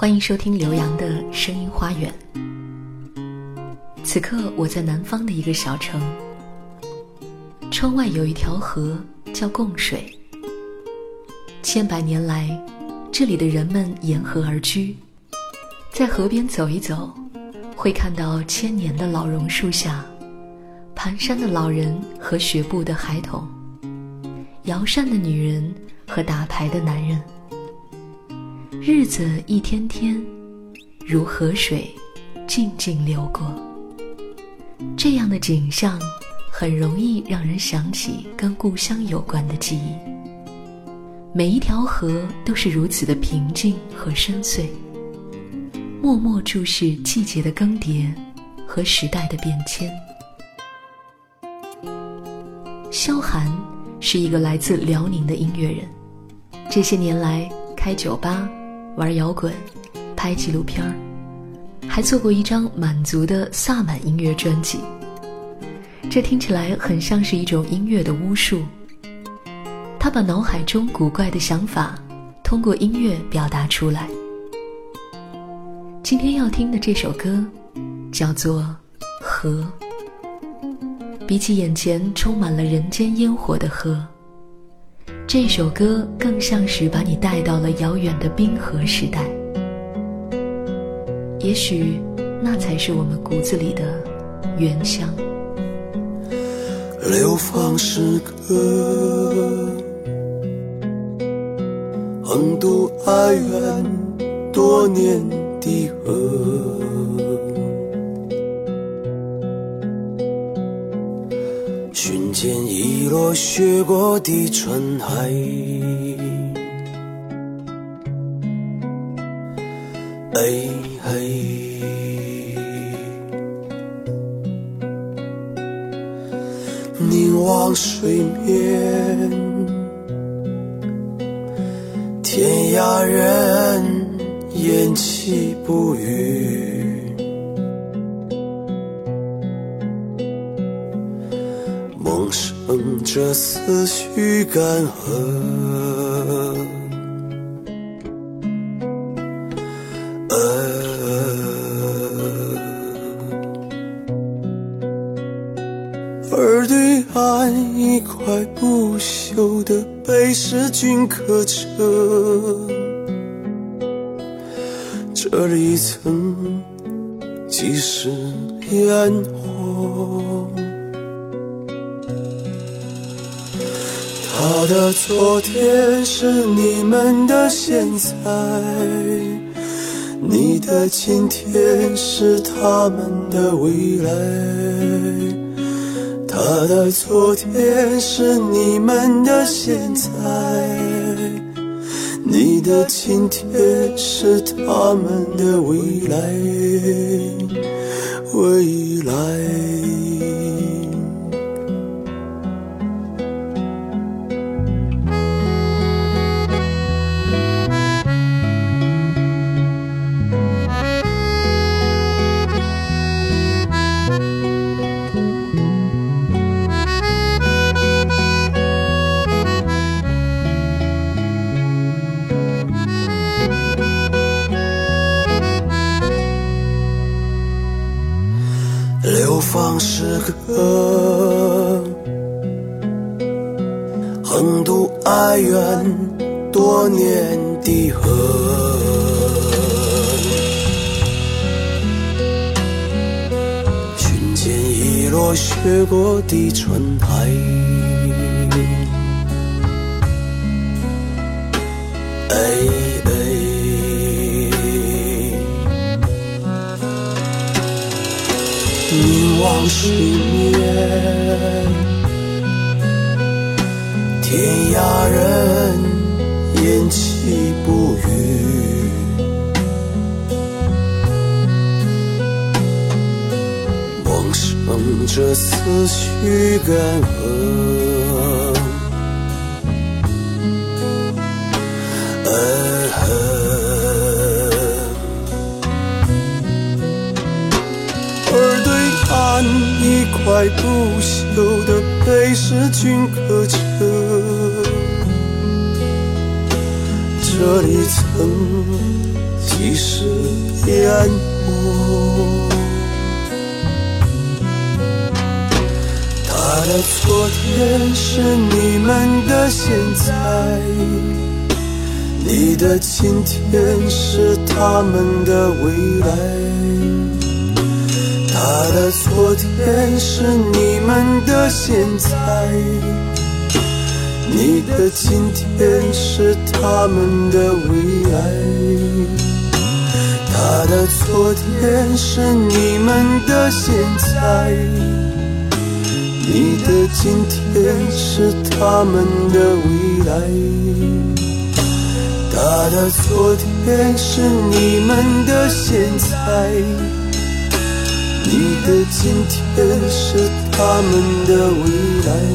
欢迎收听刘洋的声音花园。此刻我在南方的一个小城，窗外有一条河叫贡水。千百年来，这里的人们沿河而居，在河边走一走，会看到千年的老榕树下，蹒跚的老人和学步的孩童，摇扇的女人和打牌的男人。日子一天天，如河水，静静流过。这样的景象，很容易让人想起跟故乡有关的记忆。每一条河都是如此的平静和深邃，默默注视季节的更迭和时代的变迁。萧寒是一个来自辽宁的音乐人，这些年来开酒吧。玩摇滚，拍纪录片儿，还做过一张满族的萨满音乐专辑。这听起来很像是一种音乐的巫术。他把脑海中古怪的想法通过音乐表达出来。今天要听的这首歌叫做《河》。比起眼前充满了人间烟火的河。这首歌更像是把你带到了遥远的冰河时代，也许那才是我们骨子里的原乡。流放诗歌，横渡哀怨多年的河。寻见遗落雪过的春海，哎嘿，凝望水面，天涯人偃旗不语。生这思绪干涸，而对岸一块不朽的碑是君刻着，这里曾几时烟火。他的昨天是你们的现在，你的今天是他们的未来。他的昨天是你们的现在，你的今天是他们的未来，河横渡哀怨多年的河，寻见已落雪过的春台凝。望水面，天涯人烟气不语，梦生着思绪干涸。在不朽的碑是君刻着，这里曾即是淹没。他的昨天是你们的现在，你的今天是他们的未来。他的昨天是你们的现在，你的今天是他们的未来。他的昨天是你们的现在，你的今天是他们的未来。他的昨天是你们的现在。你的今天是他们的未来。